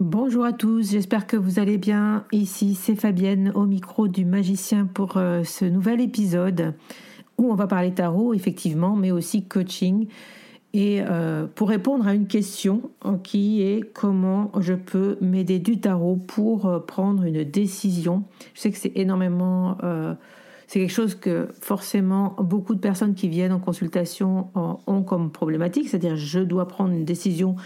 Bonjour à tous, j'espère que vous allez bien. Ici, c'est Fabienne au micro du magicien pour euh, ce nouvel épisode où on va parler tarot, effectivement, mais aussi coaching. Et euh, pour répondre à une question euh, qui est comment je peux m'aider du tarot pour prendre une décision. Je sais que c'est énormément... c'est quelque chose que forcément beaucoup de personnes qui viennent en consultation ont comme problématique, c'est-à-dire je dois prendre une décision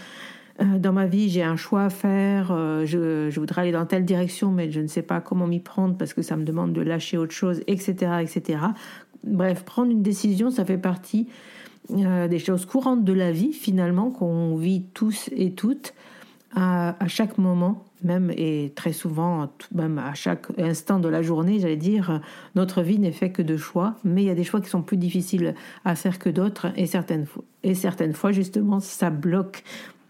dans ma vie, j'ai un choix à faire, euh, je, voudrais aller dans telle direction, mais je ne sais pas comment m'y prendre parce que ça me demande de lâcher autre chose, etc., etc. Bref, prendre une décision, ça fait partie euh, des choses courantes de la vie, finalement, qu'on vit tous et toutes à, à, chaque moment, même et très souvent, même à chaque instant de la journée, j'allais dire, notre vie n'est fait que de choix, mais il y a des choix qui sont plus difficiles à faire que d'autres, et certaines, et certaines fois, justement, ça bloque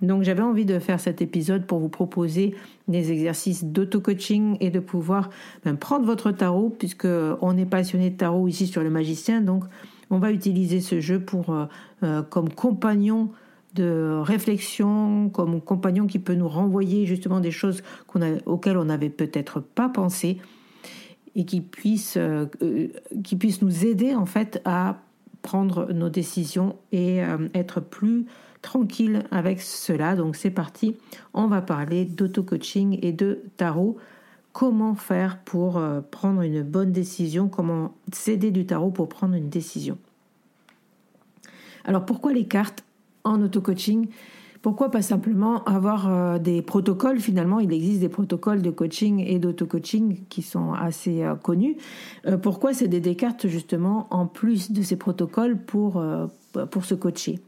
donc j'avais envie de faire cet épisode pour vous proposer des exercices d'auto-coaching et de pouvoir ben, prendre votre tarot, puisque on est passionné de tarot ici sur le magicien, donc on va utiliser ce jeu pour euh, euh, comme compagnon de réflexion, comme compagnon qui peut nous renvoyer justement des choses auxquelles on n'avait peut-être pas pensé et qui puisse, euh, qui puisse nous aider en fait à prendre nos décisions et être plus tranquille avec cela. Donc c'est parti, on va parler d'auto-coaching et de tarot. Comment faire pour euh, prendre une bonne décision? Comment s'aider du tarot pour prendre une décision? Alors pourquoi les cartes en auto-coaching? Pourquoi pas simplement avoir euh, des protocoles? Finalement, il existe des protocoles de coaching et d'auto-coaching qui sont assez euh, connus. pourquoi c'est des cartes justement en plus de ces protocoles pour, pour se coacher?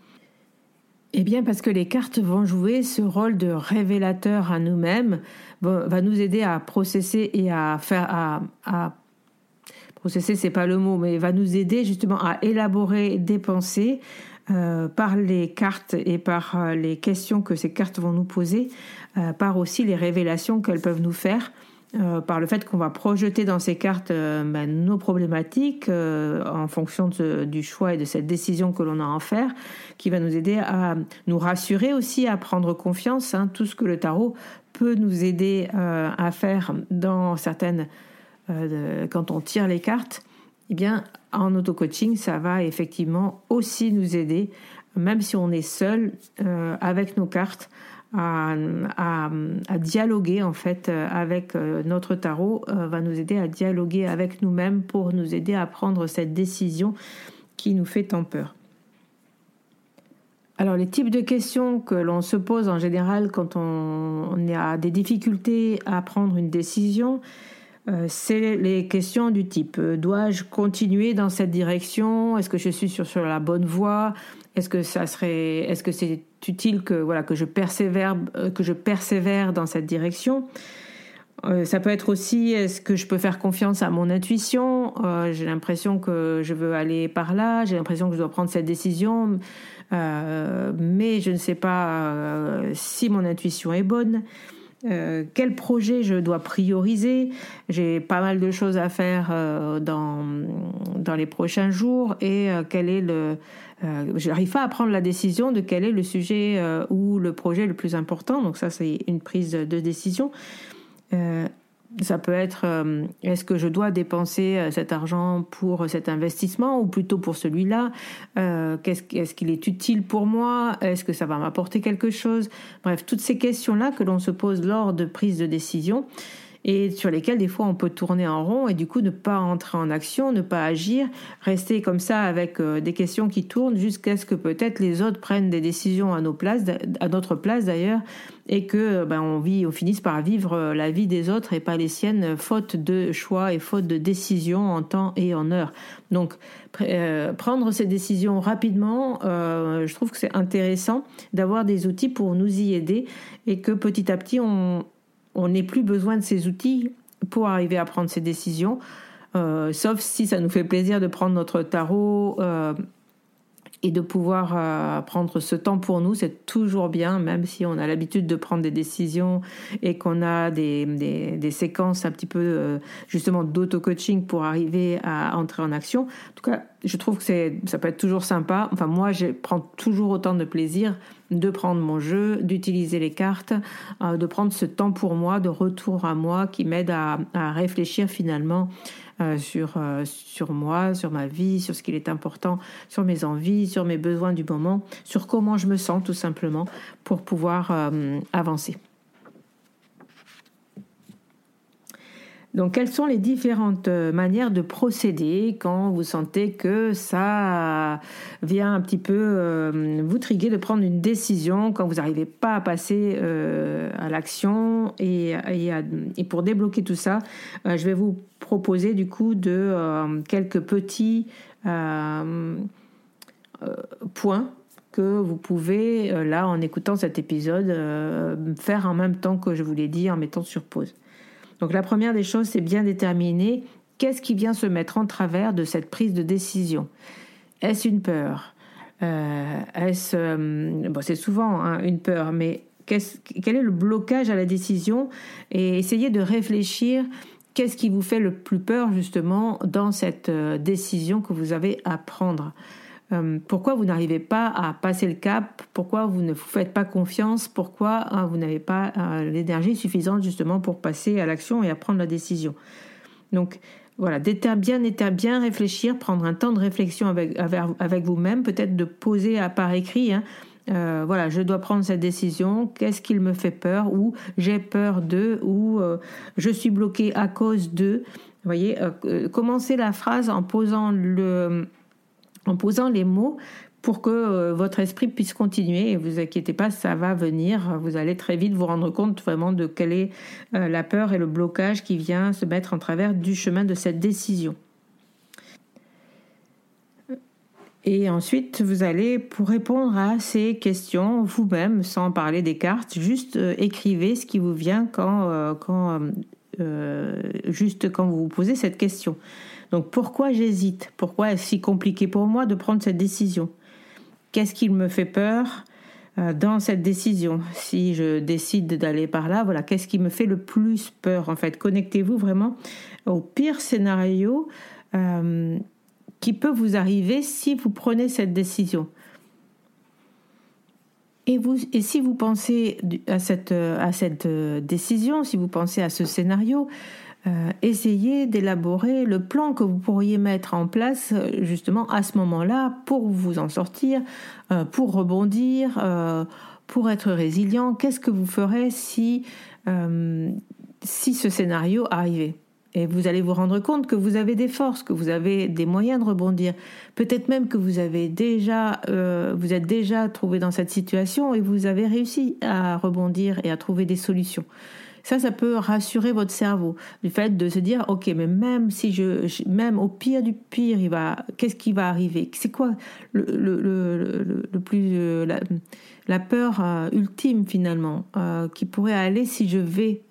Eh bien, parce que les cartes vont jouer ce rôle de révélateur à nous-mêmes, va nous aider à processer et à faire, à, à processer, c'est pas le mot, mais va nous aider justement à élaborer des pensées euh, par les cartes et par euh, les questions que ces cartes vont nous poser, euh, par aussi les révélations qu'elles peuvent nous faire. Euh, par le fait qu'on va projeter dans ces cartes euh, ben, nos problématiques euh, en fonction du choix et de cette décision que l'on a à en faire, qui va nous aider à nous rassurer aussi, à prendre confiance. Hein, tout ce que le tarot peut nous aider à faire dans certaines, quand on tire les cartes, eh bien, en auto-coaching, ça va effectivement aussi nous aider, même si on est seul avec nos cartes, à, dialoguer en fait avec notre tarot, va nous aider à dialoguer avec nous-mêmes pour nous aider à prendre cette décision qui nous fait tant peur. Alors les types de questions que l'on se pose en général quand on, a des difficultés à prendre une décision, euh, c'est les questions du type euh, dois-je continuer dans cette direction? Est-ce que je suis sur, sur la bonne voie? Est-ce que ça serait est-ce que c'est utile que voilà que je persévère euh, que je persévère dans cette direction ça peut être aussi est-ce que je peux faire confiance à mon intuition? J'ai l'impression que je veux aller par là, j'ai l'impression que je dois prendre cette décision, euh, mais je ne sais pas euh, si mon intuition est bonne. Euh, quel projet je dois prioriser? J'ai pas mal de choses à faire dans, dans les prochains jours et quel est le... je n'arrive pas à prendre la décision de quel est le sujet ou le projet le plus important. Donc ça, c'est une prise de décision. Ça peut être euh, est-ce que je dois dépenser euh, cet argent pour cet investissement ou plutôt pour celui-là euh, Est-ce qu'il est utile pour moi Est-ce que ça va m'apporter quelque chose? Bref, toutes ces questions-là que l'on se pose lors de prise de décision et sur lesquels des fois on peut tourner en rond et du coup ne pas entrer en action, ne pas agir, rester comme ça avec euh, des questions qui tournent jusqu'à ce que peut-être les autres prennent des décisions à nos places, à notre place d'ailleurs, et que euh, ben, on vit, on finisse par vivre euh, la vie des autres et pas les siennes, faute de choix et faute de décisions en temps et en heure. Donc prendre ces décisions rapidement, je trouve que c'est intéressant d'avoir des outils pour nous y aider et que petit à petit on, n'ait plus besoin de ces outils pour arriver à prendre ces décisions, euh, sauf si ça nous fait plaisir de prendre notre tarot euh, et de pouvoir euh, prendre ce temps pour nous, c'est toujours bien, même si on a l'habitude de prendre des décisions et qu'on a des, des, séquences un petit peu euh, justement d'auto-coaching pour arriver à entrer en action. En tout cas, je trouve que ça peut être toujours sympa. Enfin, moi, je prends toujours autant de plaisir de prendre mon jeu, d'utiliser les cartes, euh, de prendre ce temps pour moi, de retour à moi qui m'aide à, réfléchir finalement euh, sur, euh, sur moi, sur ma vie, sur ce qu'il est important, sur mes envies, sur mes besoins du moment, sur comment je me sens tout simplement pour pouvoir avancer. Donc, quelles sont les différentes euh, manières de procéder quand vous sentez que ça vient un petit peu euh, vous triguer de prendre une décision, quand vous n'arrivez pas à passer euh, à l'action et, et, pour débloquer tout ça, je vais vous proposer du coup de quelques petits points que vous pouvez, là, en écoutant cet épisode, faire en même temps que je vous l'ai dit, en mettant sur pause. Donc la première des choses, c'est bien déterminer qu'est-ce qui vient se mettre en travers de cette prise de décision. Est-ce une peur? Euh, euh, c'est souvent hein, une peur, mais quel est le blocage à la décision? Et essayez de réfléchir. Qu'est-ce qui vous fait le plus peur justement dans cette euh, décision que vous avez à prendre? Euh, pourquoi vous n'arrivez pas à passer le cap, pourquoi vous ne vous faites pas confiance, pourquoi hein, vous n'avez pas euh, l'énergie suffisante justement pour passer à l'action et à prendre la décision? Donc voilà, bien, bien réfléchir, prendre un temps de réflexion avec, avec, vous-même, peut-être de poser à part écrit. Hein, euh, voilà, je dois prendre cette décision. Qu'est-ce qui me fait peur? Ou j'ai peur de Ou je suis bloqué à cause de. Vous voyez, commencez la phrase en posant le, en posant les mots pour que euh, votre esprit puisse continuer. Et vous inquiétez pas, ça va venir. Vous allez très vite vous rendre compte vraiment de quelle est euh, la peur et le blocage qui vient se mettre en travers du chemin de cette décision. Et ensuite, vous allez, pour répondre à ces questions vous-même, sans parler des cartes, juste euh, écrivez ce qui vous vient quand, quand juste quand vous vous posez cette question. Donc pourquoi j'hésite? Pourquoi est-ce si compliqué pour moi de prendre cette décision? Qu'est-ce qui me fait peur euh, dans cette décision? Si je décide d'aller par là, voilà, qu'est-ce qui me fait le plus peur En fait, connectez-vous vraiment au pire scénario euh, qui peut vous arriver si vous prenez cette décision. Et, si vous pensez à cette, euh, décision, si vous pensez à ce scénario, essayez d'élaborer le plan que vous pourriez mettre en place justement à ce moment-là pour vous en sortir, pour rebondir, pour être résilient. Qu'est-ce que vous ferez si, si ce scénario arrivait? Et vous allez vous rendre compte que vous avez des forces, que vous avez des moyens de rebondir. Peut-être même que vous avez déjà, euh, vous êtes déjà trouvé dans cette situation et vous avez réussi à rebondir et à trouver des solutions. Ça, ça peut rassurer votre cerveau. Du fait de se dire, ok, mais même si je, même au pire du pire, il va, qu'est-ce qui va arriver? C'est quoi le, plus euh, la peur euh, ultime finalement euh, qui pourrait aller si je vais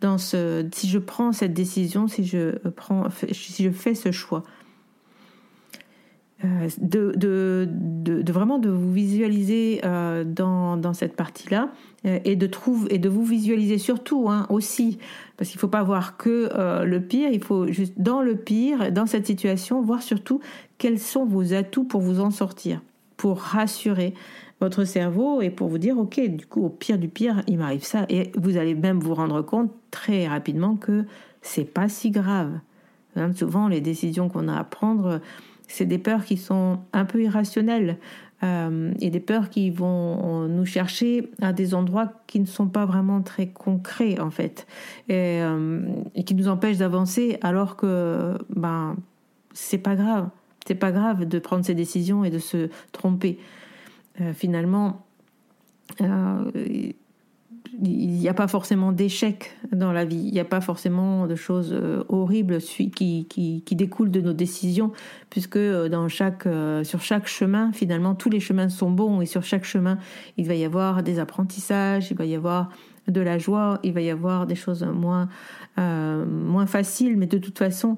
dans ce si je prends cette décision si je prends si je fais ce choix? De, de, de, vraiment de vous visualiser dans, dans, cette partie-là et de et de vous visualiser surtout hein, aussi parce qu'il faut pas voir que le pire il faut juste dans le pire dans cette situation voir surtout quels sont vos atouts pour vous en sortir pour rassurer votre cerveau et pour vous dire, ok, du coup, au pire du pire, il m'arrive ça. Et vous allez même vous rendre compte très rapidement que c'est pas si grave. Hein, souvent, les décisions qu'on a à prendre, c'est des peurs qui sont un peu irrationnelles euh, et des peurs qui vont nous chercher à des endroits qui ne sont pas vraiment très concrets en fait et, euh, et qui nous empêchent d'avancer alors que ben c'est pas grave. C'est pas grave de prendre ces décisions et de se tromper. Euh, finalement, il n'y a pas forcément d'échecs dans la vie, il n'y a pas forcément de choses euh, horribles qui, qui, qui, découlent de nos décisions, puisque dans chaque, sur chaque chemin, finalement, tous les chemins sont bons, et sur chaque chemin, il va y avoir des apprentissages, il va y avoir de la joie, il va y avoir des choses moins, moins faciles, mais de toute façon,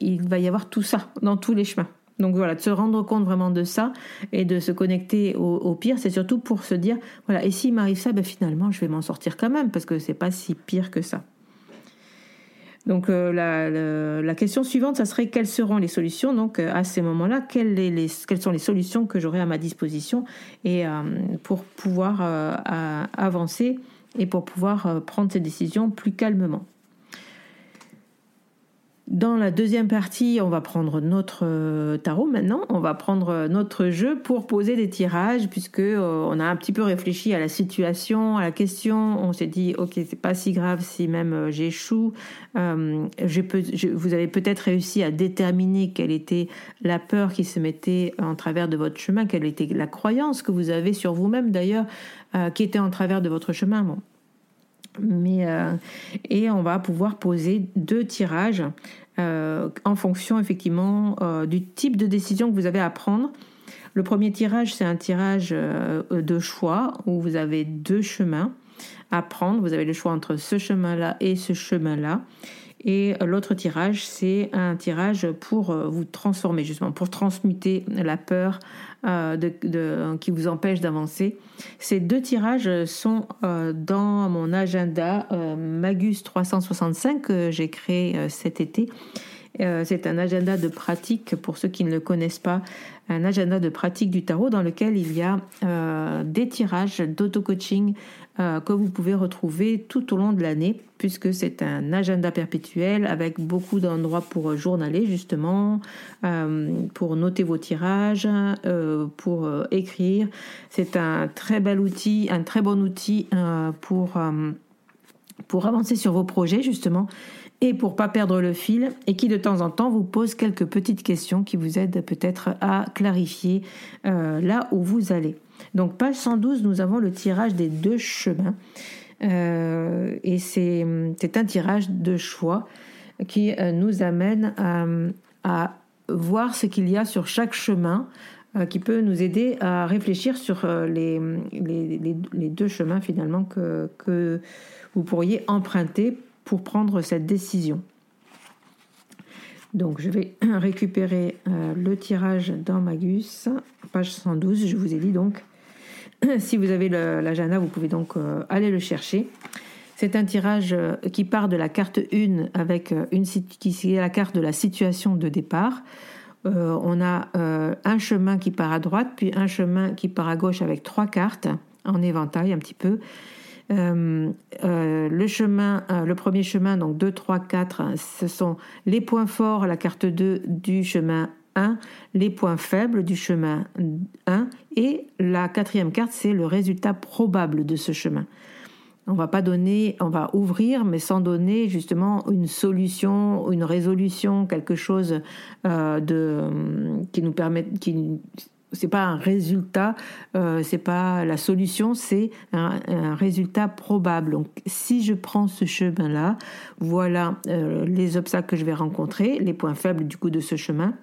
il va y avoir tout ça dans tous les chemins. Donc voilà, de se rendre compte vraiment de ça et de se connecter au, pire, c'est surtout pour se dire, voilà, et s'il m'arrive ça, ben finalement, je vais m'en sortir quand même, parce que c'est pas si pire que ça. Donc euh, la, question suivante, ça serait quelles seront les solutions? Donc euh, à ces moments-là, quelles, les, quelles, sont les solutions que j'aurai à ma disposition et euh, pour pouvoir avancer et pour pouvoir prendre ces décisions plus calmement? Dans la deuxième partie, on va prendre notre euh, tarot maintenant, on va prendre notre jeu pour poser des tirages puisque euh, on a un petit peu réfléchi à la situation, à la question, on s'est dit OK, c'est pas si grave si même euh, j'échoue. vous avez peut-être réussi à déterminer quelle était la peur qui se mettait en travers de votre chemin, quelle était la croyance que vous avez sur vous-même d'ailleurs qui était en travers de votre chemin. Mais, euh, et on va pouvoir poser deux tirages euh, en fonction effectivement euh, du type de décision que vous avez à prendre. Le premier tirage, c'est un tirage de choix où vous avez deux chemins à prendre. Vous avez le choix entre ce chemin-là et ce chemin-là. Et l'autre tirage, c'est un tirage pour vous transformer, justement, pour transmuter la peur euh, qui vous empêche d'avancer. Ces deux tirages sont euh, dans mon agenda euh, Magus 365 que j'ai créé cet été. C'est un agenda de pratique pour ceux qui ne le connaissent pas, un agenda de pratique du tarot dans lequel il y a des tirages d'auto-coaching euh, que vous pouvez retrouver tout au long de l'année, puisque c'est un agenda perpétuel avec beaucoup d'endroits pour journaler justement, euh, pour noter vos tirages, euh, pour écrire. C'est un très bel outil, un très bon outil pour avancer sur vos projets justement et pour pas perdre le fil et qui de temps en temps vous pose quelques petites questions qui vous aident peut-être à clarifier là où vous allez. Donc page 112, nous avons le tirage des deux chemins. Euh, et c'est un tirage de choix qui euh, nous amène à, voir ce qu'il y a sur chaque chemin euh, qui peut nous aider à réfléchir sur les, deux chemins finalement que, vous pourriez emprunter pour prendre cette décision. Donc je vais récupérer le tirage dans Magus, page 112, je vous ai dit donc si vous avez l'agenda, vous pouvez donc euh, aller le chercher. C'est un tirage euh, qui part de la carte 1 avec euh, une qui est la carte de la situation de départ. on a un chemin qui part à droite, puis un chemin qui part à gauche avec trois cartes en éventail un petit peu. Le chemin, le premier chemin, donc 2, 3, 4, ce sont les points forts, la carte 2 du chemin 1, les points faibles du chemin 1, et la quatrième carte, c'est le résultat probable de ce chemin. On va pas donner, on va ouvrir, mais sans donner justement une solution, une résolution, quelque chose euh, de qui nous permet, qui c'est pas un résultat, euh, c'est pas la solution, c'est un, résultat probable. Donc, si je prends ce chemin-là, voilà euh, les obstacles que je vais rencontrer, les points faibles du coup de ce chemin.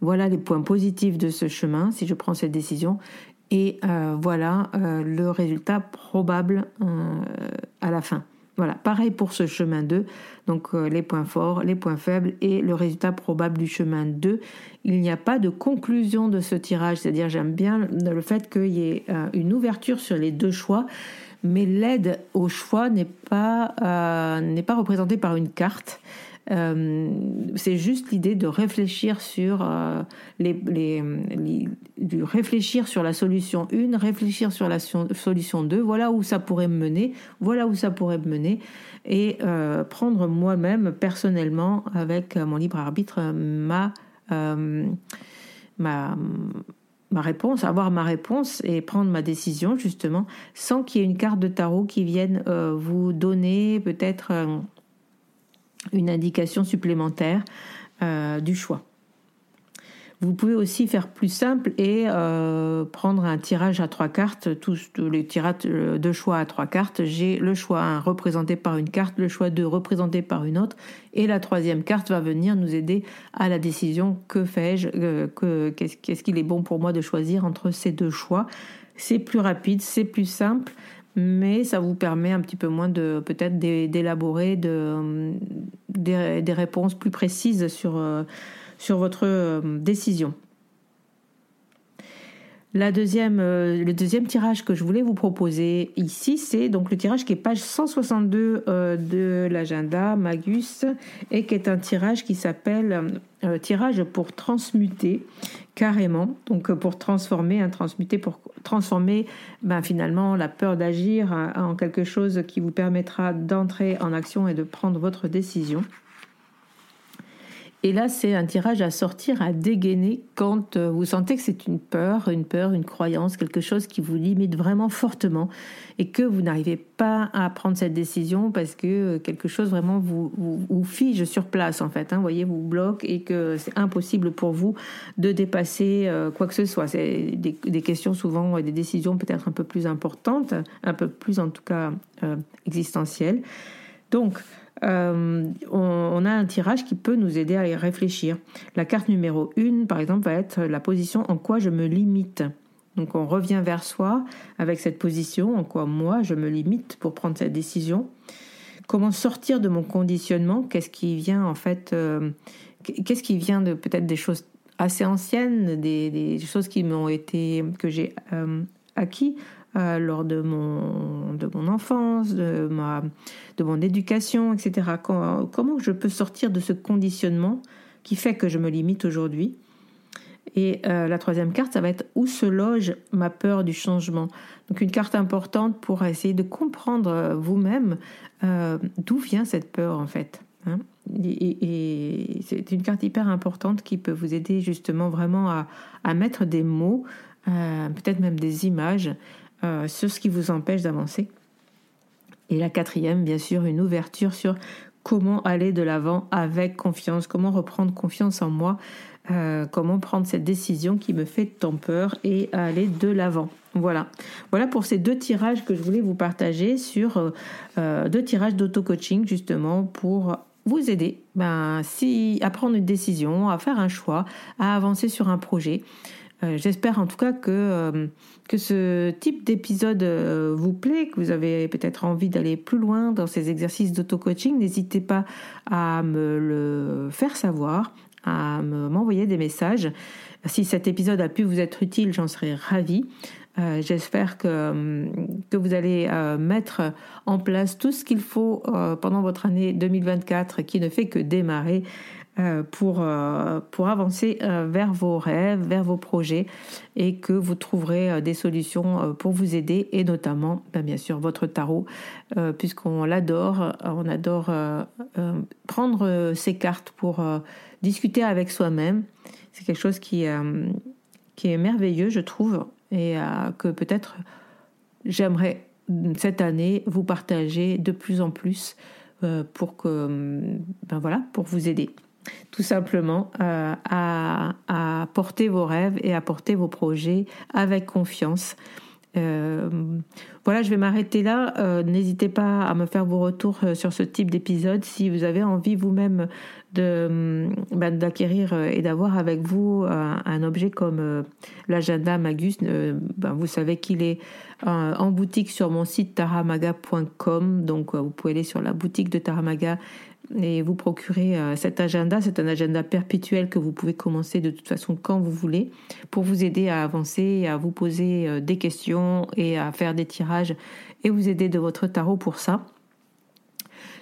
Voilà les points positifs de ce chemin si je prends cette décision et euh, voilà euh, le résultat probable à la fin. Voilà, pareil pour ce chemin 2, donc les points forts, les points faibles et le résultat probable du chemin 2. Il n'y a pas de conclusion de ce tirage, c'est-à-dire j'aime bien le fait qu'il y ait une ouverture sur les deux choix, mais l'aide au choix n'est pas, pas représentée par une carte. Euh, c'est juste l'idée de réfléchir sur euh, les, les, réfléchir sur la solution 1, réfléchir sur la solution 2, voilà où ça pourrait me mener, voilà où ça pourrait me mener, et euh, prendre moi-même personnellement avec mon libre arbitre ma ma ma réponse, avoir ma réponse et prendre ma décision justement, sans qu'il y ait une carte de tarot qui vienne vous donner peut-être une indication supplémentaire euh, du choix. Vous pouvez aussi faire plus simple et euh, prendre un tirage à trois cartes, tous les tirages de choix à trois cartes. J'ai le choix 1 représenté par une carte, le choix 2 représenté par une autre, et la troisième carte va venir nous aider à la décision que fais-je, euh, qu'est-ce qu'il est bon pour moi de choisir entre ces deux choix. C'est plus rapide, c'est plus simple, mais ça vous permet un petit peu moins de peut-être d'élaborer de, des, réponses plus précises sur, euh, votre euh, décision. La deuxième, euh, le deuxième tirage que je voulais vous proposer ici, c'est donc le tirage qui est page 162 de l'agenda Magus et qui est un tirage qui s'appelle tirage pour transmuter carrément, donc euh, pour transformer, un transmuter, pour transformer ben, finalement la peur d'agir en quelque chose qui vous permettra d'entrer en action et de prendre votre décision. Et là, c'est un tirage à sortir, à dégainer quand euh, vous sentez que c'est une peur, une peur, une croyance, quelque chose qui vous limite vraiment fortement et que vous n'arrivez pas à prendre cette décision parce que euh, quelque chose vraiment vous, fige sur place en fait. Hein, voyez, vous bloque et que c'est impossible pour vous de dépasser euh, quoi que ce soit. C'est des, des, questions souvent, des décisions peut-être un peu plus importantes, un peu plus en tout cas existentielles. Donc, euh, on, a un tirage qui peut nous aider à y réfléchir. La carte numéro 1, par exemple, va être la position en quoi je me limite. Donc on revient vers soi avec cette position, en quoi moi je me limite pour prendre cette décision. Comment sortir de mon conditionnement? Qu'est-ce qui vient en fait euh, Qu'est-ce qui vient de peut-être des choses assez anciennes, des, choses qui m'ont été que j'ai euh, acquis? Euh, lors de mon, de mon enfance, de, ma, de mon éducation, etc. Comment, je peux sortir de ce conditionnement qui fait que je me limite aujourd'hui? Et euh, la troisième carte, ça va être où se loge ma peur du changement? Donc une carte importante pour essayer de comprendre euh, vous-même d'où vient cette peur en fait. Hein. et, c'est une carte hyper importante qui peut vous aider justement vraiment à, à mettre des mots, peut-être même des images euh, sur ce qui vous empêche d'avancer. Et la quatrième, bien sûr, une ouverture sur comment aller de l'avant avec confiance, comment reprendre confiance en moi, euh, comment prendre cette décision qui me fait tant peur et aller de l'avant. Voilà. Voilà pour ces deux tirages que je voulais vous partager sur euh, deux tirages d'auto-coaching justement pour vous aider ben, si, à prendre une décision, à faire un choix, à avancer sur un projet. Euh, j'espère en tout cas que, euh, que ce type d'épisode euh, vous plaît, que vous avez peut-être envie d'aller plus loin dans ces exercices d'auto-coaching. N'hésitez pas à me le faire savoir, à m'envoyer des messages. Si cet épisode a pu vous être utile, j'en serais ravie. J'espère que, que vous allez mettre en place tout ce qu'il faut pendant votre année 2024 qui ne fait que démarrer pour, euh, pour avancer euh, vers vos rêves, vers vos projets et que vous trouverez des solutions pour vous aider et notamment ben, bien sûr votre tarot puisqu'on l'adore, on adore prendre ces cartes pour discuter avec soi-même. C'est quelque chose qui, qui est merveilleux je trouve et que peut-être j'aimerais cette année vous partager de plus en plus pour que ben voilà pour vous aider tout simplement euh, à, porter vos rêves et à porter vos projets avec confiance. Euh, voilà, je vais m'arrêter là. Euh, n'hésitez pas à me faire vos retours sur ce type d'épisode si vous avez envie vous-même de ben, d'acquérir et d'avoir avec vous un objet comme l'agenda Magus. Ben, vous savez qu'il est en boutique sur mon site taramaga.com. Donc vous pouvez aller sur la boutique de Taramaga et vous procurer euh, cet agenda. C'est un agenda perpétuel que vous pouvez commencer de toute façon quand vous voulez pour vous aider à avancer, à vous poser euh, des questions et à faire des tirages et vous aider de votre tarot pour ça.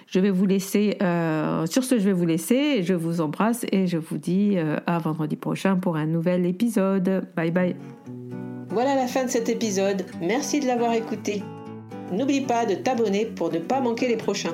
Je vais vous laisser, euh, sur ce je vais vous laisser, je vous embrasse et je vous dis à vendredi prochain pour un nouvel épisode. Bye bye. Voilà la fin de cet épisode, merci de l'avoir écouté. N'oublie pas de t'abonner pour ne pas manquer les prochains.